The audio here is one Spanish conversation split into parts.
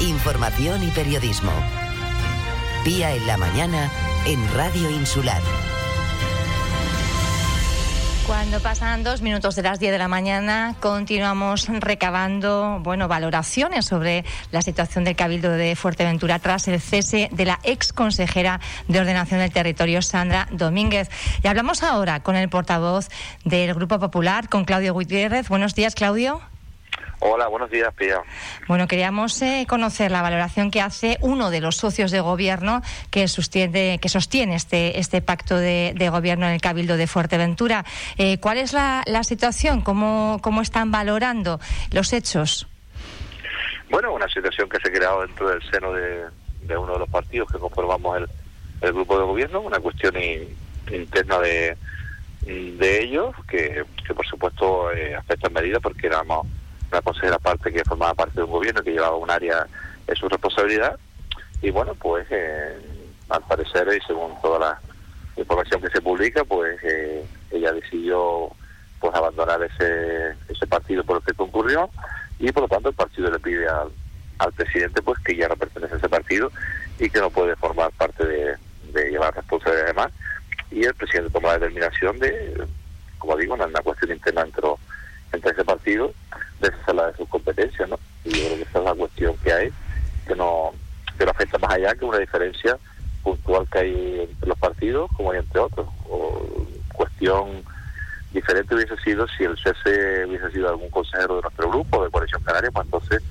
información y periodismo. Pía en la mañana en Radio Insular. Cuando pasan dos minutos de las 10 de la mañana, continuamos recabando, bueno, valoraciones sobre la situación del Cabildo de Fuerteventura tras el cese de la ex consejera de Ordenación del Territorio, Sandra Domínguez. Y hablamos ahora con el portavoz del Grupo Popular, con Claudio Gutiérrez. Buenos días, Claudio. Hola, buenos días, Pía. Bueno, queríamos eh, conocer la valoración que hace uno de los socios de gobierno que sostiene, que sostiene este, este pacto de, gobierno en el Cabildo de Fuerteventura. Eh, ¿Cuál es la, situación? ¿Cómo, ¿Cómo están valorando los hechos? Bueno, una situación que se ha creado dentro del seno de, uno de los partidos que conformamos el, grupo de gobierno, una cuestión interna de, de ellos que, que por supuesto eh, afecta en medida porque éramos una consejera parte que formaba parte de un gobierno que llevaba un área de su responsabilidad y bueno pues eh, al parecer y según toda la información que se publica pues eh, ella decidió pues abandonar ese ese partido por el que concurrió y por lo tanto el partido le pide al, al presidente pues que ya no pertenece a ese partido y que no puede formar parte de, llevar responsabilidades más y el presidente toma la determinación de como digo una, una cuestión interna entre, entre ese partido de la de sus competencias, ¿no? Y yo creo que esa es la cuestión que hay, que no, que no afecta más allá que una diferencia puntual que hay entre los partidos como hay entre otros. O cuestión diferente hubiese sido si el cese hubiese sido algún consejero de nuestro grupo, de Coalición Canaria, pues entonces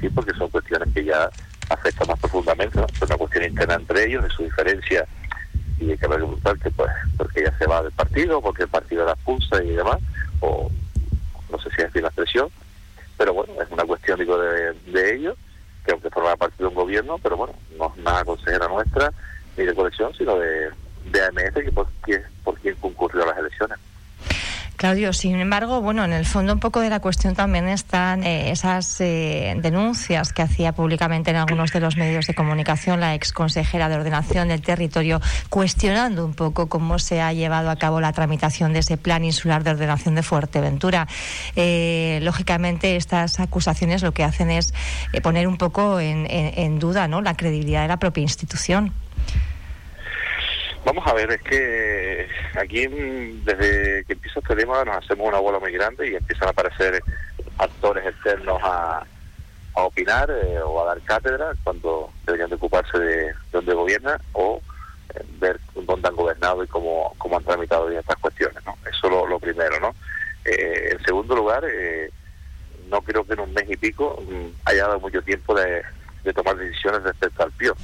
sí, porque son cuestiones que ya afectan más profundamente, ¿no? Es una cuestión interna entre ellos, de su diferencia, y hay que preguntar que pues porque ella se va del partido, porque el partido la expulsa y demás, o no sé si es bien la expresión, pero bueno, es una cuestión digo, de, ellos, que aunque forma parte de un gobierno, pero bueno, no es nada consejera nuestra ni de colección, sino de, de AMS, que por, por quien concurrió a las elecciones. Claudio, sin embargo, bueno, en el fondo un poco de la cuestión también están eh, esas eh, denuncias que hacía públicamente en algunos de los medios de comunicación la ex consejera de ordenación del territorio, cuestionando un poco cómo se ha llevado a cabo la tramitación de ese plan insular de ordenación de Fuerteventura. Eh, lógicamente, estas acusaciones lo que hacen es poner un poco en, en duda ¿no? la credibilidad de la propia institución. Vamos a ver, es que aquí desde que empieza este tema nos hacemos una bola muy grande y empiezan a aparecer actores externos a, opinar eh, o a dar cátedra cuando deberían de ocuparse de dónde gobierna o eh, ver dónde han gobernado y cómo, cómo han tramitado bien estas cuestiones. ¿no? Eso lo, lo primero. ¿no? Eh, en segundo lugar, no creo que en un mes y pico mm, haya dado mucho tiempo de, de tomar decisiones respecto al PIO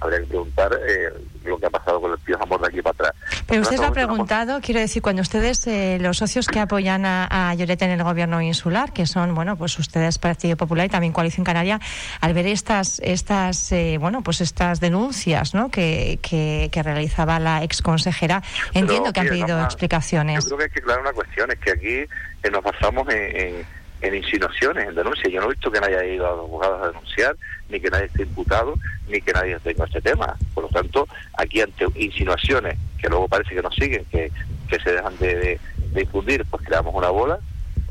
habría que preguntar eh, lo que ha pasado con el Pío Amor de aquí para atrás. Pero usted lo ha preguntado, quiero decir, cuando ustedes, eh, los socios que apoyan a, a Llorete en el gobierno insular, que son, bueno, pues ustedes Partido Popular y también Coalición Canaria, al ver estas, estas eh, bueno, pues estas denuncias, ¿no?, que, que, realizaba la ex consejera, entiendo que han pedido explicaciones. Yo creo que hay que aclarar una cuestión, es que aquí nos basamos en en insinuaciones, en denuncias. Yo no he visto que nadie haya ido a los abogados a denunciar, ni que nadie esté imputado, ni que nadie tenga este tema. Por lo tanto, aquí ante insinuaciones que luego parece que nos siguen, que, que se dejan de, de, infundir, pues creamos una bola.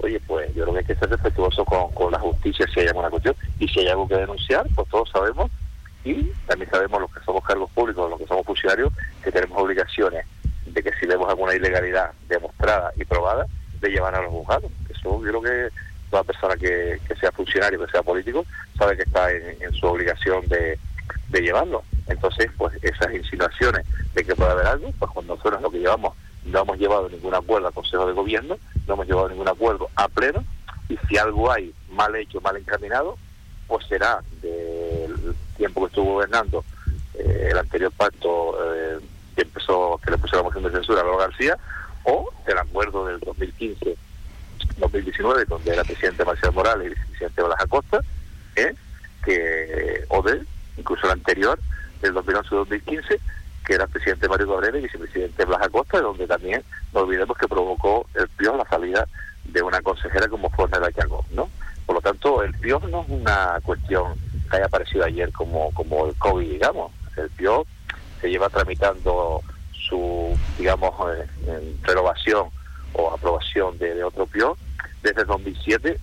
Oye, pues yo creo que hay que ser respetuoso con, con la justicia si hay alguna cuestión. Y si hay algo que denunciar, pues todos sabemos, y también sabemos los que somos cargos públicos, los que somos funcionarios, que tenemos obligaciones de que si vemos alguna ilegalidad demostrada y probada, de llevar a los juzgados. Eso yo creo que toda persona que, sea funcionario, que sea político, sabe que está en, su obligación de, llevarlo. Entonces, pues esas insinuaciones de que puede haber algo, pues cuando nosotros lo que llevamos no hemos llevado ningún acuerdo al Consejo de Gobierno, no hemos llevado ningún acuerdo a pleno, y si algo hay mal hecho, mal encaminado, pues será del tiempo que estuvo gobernando eh, el anterior pacto eh, que empezó, que le puso la moción de censura a Lolo García, o del acuerdo del 2015 2019, donde era presidente Marcial Morales y vicepresidente Blas Acosta, ¿eh? que, o de, incluso el anterior, del 2011-2015, que era presidente Mario Cabrera y vicepresidente Blas Acosta, donde también no olvidemos que provocó el PIO la salida de una consejera como fue la Chacón, ¿no? Por lo tanto, el PIO no es una cuestión que haya aparecido ayer como, como el COVID, digamos. El PIO se lleva tramitando su, digamos, eh, renovación o aprobación de, otro PIO desde el 2007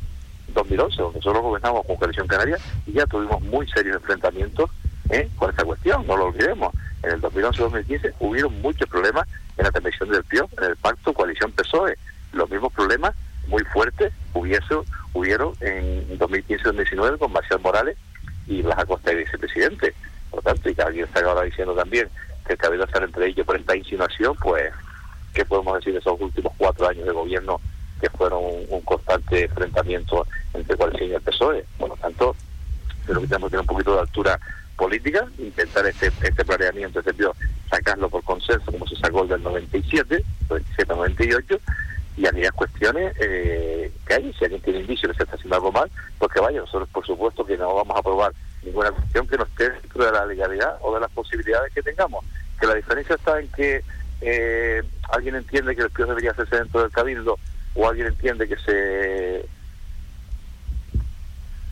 2011, donde nosotros gobernamos con Coalición Canaria y ya tuvimos muy serios enfrentamientos ¿eh? con esta cuestión, no lo olvidemos. En el 2011-2015 hubieron muchos problemas en la transmisión del PIO, en el pacto coalición-PSOE. Los mismos problemas muy fuertes hubiese, hubieron en 2015-2019 con Marcial Morales y Blas Acosta y vicepresidente. Por lo tanto, y que alguien está ahora diciendo también que el cabildo estar entre ellos por esta insinuación, pues, ¿qué podemos decir de esos últimos cuatro años de gobierno que fueron un, constante enfrentamiento entre coalición y el PSOE? Por lo tanto, creo que tenemos que tener un poquito de altura política, intentar este, este planeamiento, este sacarlo por consenso como se sacó el del 97, 97-98, y aquellas cuestiones eh, que hay, si alguien tiene indicio de que se está haciendo algo mal, pues que vaya, nosotros por supuesto que no vamos a aprobar ninguna cuestión que no esté dentro de la legalidad o de las posibilidades que tengamos. Que la diferencia está en que eh, alguien entiende que el debería hacerse dentro del cabildo o alguien entiende que se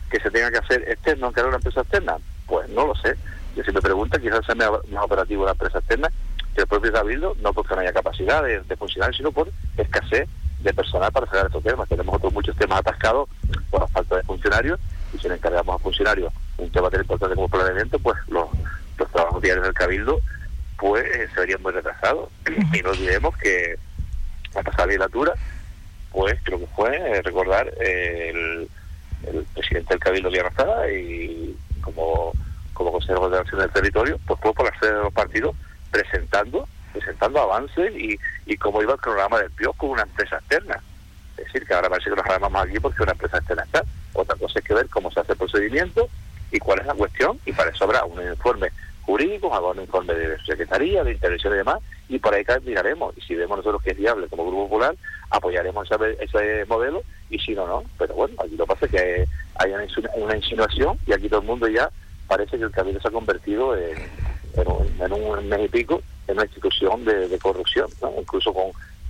que se tenga que hacer externo, aunque era una empresa externa. Pues no lo sé. Yo si me preguntan, quizás sea más operativo la empresa externa que el propio cabildo, no porque no haya capacidad de, funcionar, sino por escasez de personal para sacar estos temas. Tenemos otros muchos temas atascados por la falta de funcionarios y si le encargamos a funcionarios un tema tan importante como planeamiento, pues los, los trabajos diarios del Cabildo pues se verían muy retrasados. Y no olvidemos que la pasada legislatura, pues creo que fue eh, recordar el, presidente del Cabildo de Arrasada y como, como consejero de acción del territorio, pues fue por la sede de los partidos presentando presentando avances y, y cómo iba el programa del PIO con una empresa externa. Es decir, que ahora parece que nos agarramos aquí porque una empresa externa está. Otra cosa es que ver cómo se hace el procedimiento y cuál es la cuestión, y para eso habrá un informe jurídico, habrá un informe de secretaría, de intervención y demás, y por ahí miraremos, y si vemos nosotros que es viable como Grupo Popular, apoyaremos ese, ese modelo, y si no, no. Pero bueno, aquí lo que pasa es que hay una insinuación, y aquí todo el mundo ya parece que el camino se ha convertido en, en, un, mes y pico en una institución de, corrupción, incluso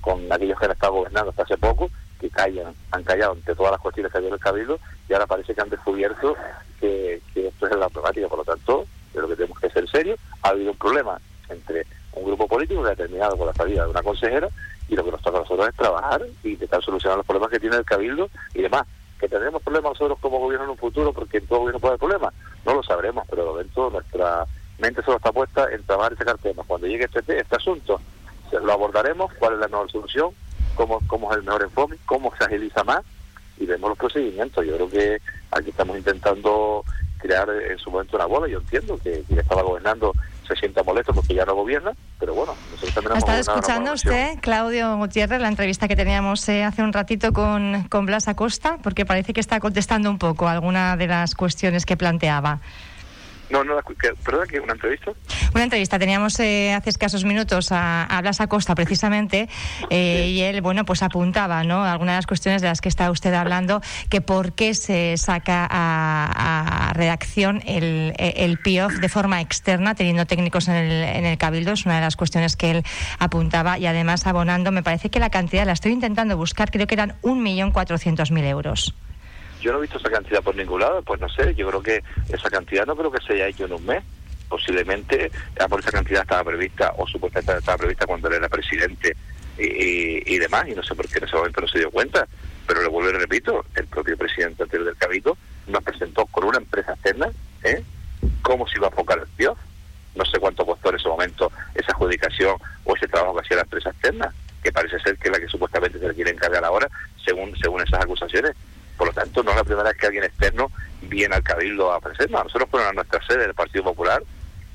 con, aquellos que han estado gobernando hasta hace poco, que callan, han callado ante todas las cuestiones que había en el Cabildo y ahora parece que han descubierto que, esto es la problemática. Por lo tanto, de lo que tenemos que ser serios, ha habido un problema entre un grupo político que ha con la salida de una consejera y lo que nos toca a nosotros es trabajar y intentar solucionar los problemas que tiene el Cabildo y demás. Que tendremos problemas nosotros como gobierno en un futuro porque en todo gobierno puede haber problemas, no lo sabremos, pero de momento nuestra mente solo está puesta en trabajar y sacar temas. Cuando llegue este, este asunto, lo abordaremos, cuál es la mejor solución, cómo, cómo es el mejor enfoque, cómo se agiliza más y vemos los procedimientos. Yo creo que aquí estamos intentando crear en su momento una bola. Yo entiendo que quien estaba gobernando se sienta molesto porque ya no gobierna, pero bueno, nosotros también ¿Ha estado escuchando usted, Claudio Gutiérrez, la entrevista que teníamos eh, hace un ratito con, con Blas Acosta? Porque parece que está contestando un poco alguna de las cuestiones que planteaba. No, no, perdón, que una entrevista. Una entrevista. Teníamos eh, hace escasos minutos a, a Blas Acosta, precisamente, eh, y él, bueno, pues apuntaba, ¿no? Algunas de las cuestiones de las que está usted hablando, que por qué se saca a, redacción el, el, PIOF de forma externa, teniendo técnicos en el, en el Cabildo, es una de las cuestiones que él apuntaba, y además abonando, me parece que la cantidad, la estoy intentando buscar, creo que eran 1.400.000 euros. Yo no he visto esa cantidad por ningún lado, pues no sé, yo creo que esa cantidad no creo que se haya hecho en un mes. Posiblemente ya por esa cantidad estaba prevista o supuestamente estaba prevista cuando él era presidente y, demás, y no sé por qué en ese momento no se dio cuenta. Pero le vuelvo y repito, el propio presidente anterior del Cabildo nos presentó con una empresa externa ¿eh? cómo se iba a enfocar el PIOF. No sé cuánto costó en ese momento esa adjudicación o ese trabajo que hacía la empresa externa, que parece ser que es la que supuestamente se le quiere encargar ahora, según, según esas acusaciones. Por lo tanto, no es la primera vez que alguien externo viene al Cabildo a ofrecernos. Nosotros fuimos a nuestra sede del Partido Popular,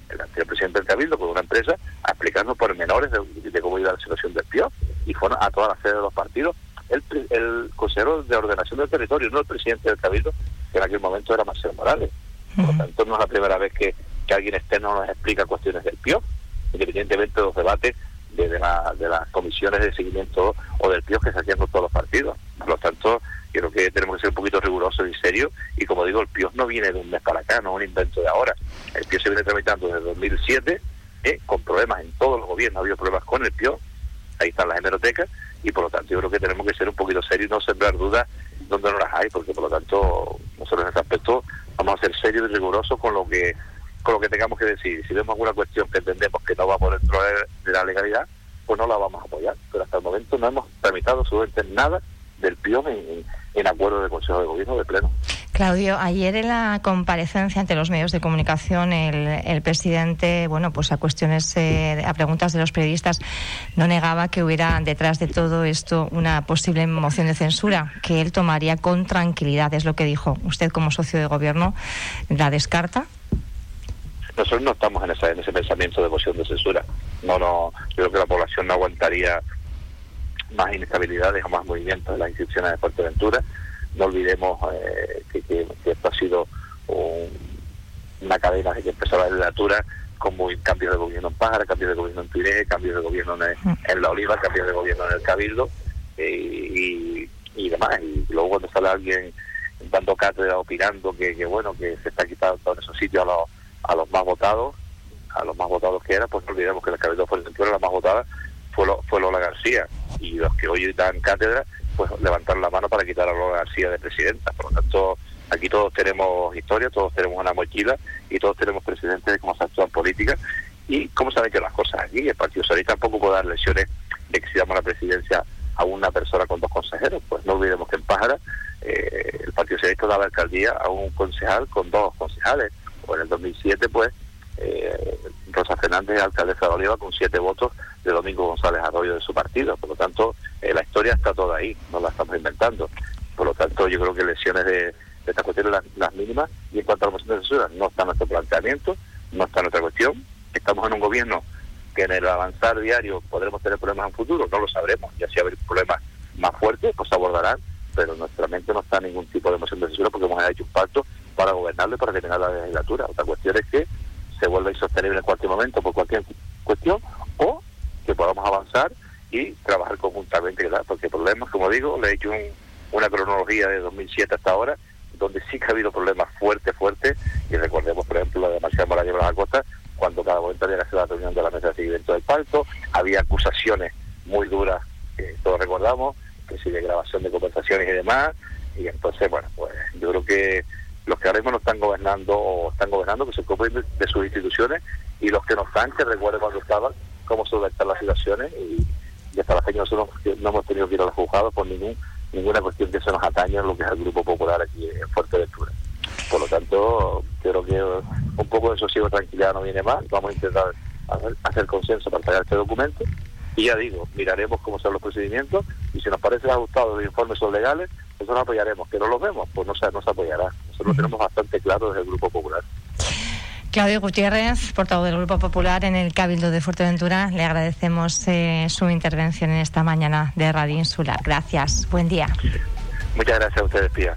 el anterior presidente del Cabildo, con una empresa, a explicarnos por menores de, cómo iba la situación del PIO, y fueron a todas las sedes de los partidos el, el consejero de ordenación del territorio, no el presidente del Cabildo, que en aquel momento era Marcelo Morales. Por lo tanto, no es la primera vez que, alguien externo nos explica cuestiones del PIO, independientemente de los debates de, de, de las comisiones de seguimiento o del PIO que se hacían con todos los partidos. Por lo tanto, creo que tenemos que ser un poquito rigurosos y serios. Y como digo, el PIOS no viene de un mes para acá, no es un invento de ahora. El PIOS se viene tramitando desde 2007, eh, con problemas en todos los gobiernos, ha habido problemas con el PIOS, ahí están las hemerotecas, y por lo tanto yo creo que tenemos que ser un poquito serios y no sembrar dudas donde no las hay, porque por lo tanto nosotros en este aspecto vamos a ser serios y rigurosos con lo que con lo que tengamos que decir. Si vemos alguna cuestión que entendemos que no va por dentro de la legalidad, pues no la vamos a apoyar. Pero hasta el momento no hemos tramitado absolutamente nada del PIO en, en acuerdo del Consejo de Gobierno de Pleno. Claudio, ayer en la comparecencia ante los medios de comunicación, el, presidente, bueno, pues a cuestiones, eh, a preguntas de los periodistas, no negaba que hubiera detrás de todo esto una posible moción de censura que él tomaría con tranquilidad, es lo que dijo. ¿Usted, como socio de gobierno, la descarta? Nosotros no estamos en, esa, en ese pensamiento de moción de censura. No, no, yo creo que la población no aguantaría más inestabilidad, o más movimientos de las instituciones de Fuerteventura no olvidemos eh, que, esto ha sido una cadena de que empezó la legislatura como cambio de gobierno en Pájara, cambio de gobierno en Piré, cambio de gobierno en, La Oliva, cambio de gobierno en el Cabildo eh, y, demás. Y luego cuando sale alguien dando cátedra, opinando que, que bueno, que se está quitando todos esos sitios a los, a los más votados, a los más votados que eran, pues no olvidemos que el Cabildo de la más votada fue, fue Lola García y los que hoy dan cátedra pues levantar la mano para quitar a Lola García de presidenta. Por lo tanto, aquí todos tenemos historia, todos tenemos una mochila y todos tenemos presidentes de cómo se actúa en política y cómo han hecho las cosas aquí. El Partido Socialista tampoco puede dar lecciones de que si damos la presidencia a una persona con dos consejeros. Pues no olvidemos que en Pájara eh, el Partido Socialista daba alcaldía a un concejal con dos concejales. O en el 2007, pues, eh, Rosa Fernández, alcaldesa de Oliva, con siete votos de Domingo González Arroyo de su partido. Por lo tanto, eh, la historia está toda ahí, no la estamos inventando. Por lo tanto, yo creo que lesiones de, de estas cuestiones las, las mínimas. Y en cuanto a la moción de censura, no está nuestro planteamiento, no está nuestra cuestión. Estamos en un gobierno que en el avanzar diario podremos tener problemas en futuro, no lo sabremos. Y así habrá problemas más fuertes, pues abordarán, pero nuestra mente no está en ningún tipo de moción de censura porque hemos hecho un pacto para gobernarlo y para terminar la legislatura. Otra cuestión es que se vuelva insostenible en cualquier momento por cualquier cuestión o que podamos avanzar y trabajar conjuntamente, ¿verdad? Porque problemas, como digo, le he hecho una cronología de 2007 hasta ahora, donde sí que ha habido problemas fuertes, fuertes, y recordemos, por ejemplo, la de Marcial Morales de la Costa, cuando cada momento hacer la reunión de la mesa de seguimiento del pacto, había acusaciones muy duras, que todos recordamos, que sí de grabación de conversaciones y demás, y entonces, bueno, pues yo creo que los que ahora mismo no están gobernando o están gobernando, que se ocupen de, sus instituciones, y los que no están, que recuerden cuando estaban, cómo solventar las situaciones y, hasta la fecha nosotros no hemos tenido que ir a los juzgados por ningún, ninguna cuestión que se nos atañe en lo que es el Grupo Popular aquí en Fuerteventura. Por lo tanto, creo que un poco de sosiego tranquilidad no viene más. Vamos a intentar hacer, consenso para sacar este documento. Y ya digo, miraremos cómo son los procedimientos y si nos parece ajustado los informes son legales, eso nos apoyaremos. Que no los vemos, pues no se, no se apoyará. Nosotros lo tenemos bastante claro desde el Grupo Popular. Claudio Gutiérrez, portavoz del Grupo Popular en el Cabildo de Fuerteventura, le agradecemos eh, su intervención en esta mañana de Radio Insular. Gracias. Buen día. Muchas gracias a ustedes, Pia.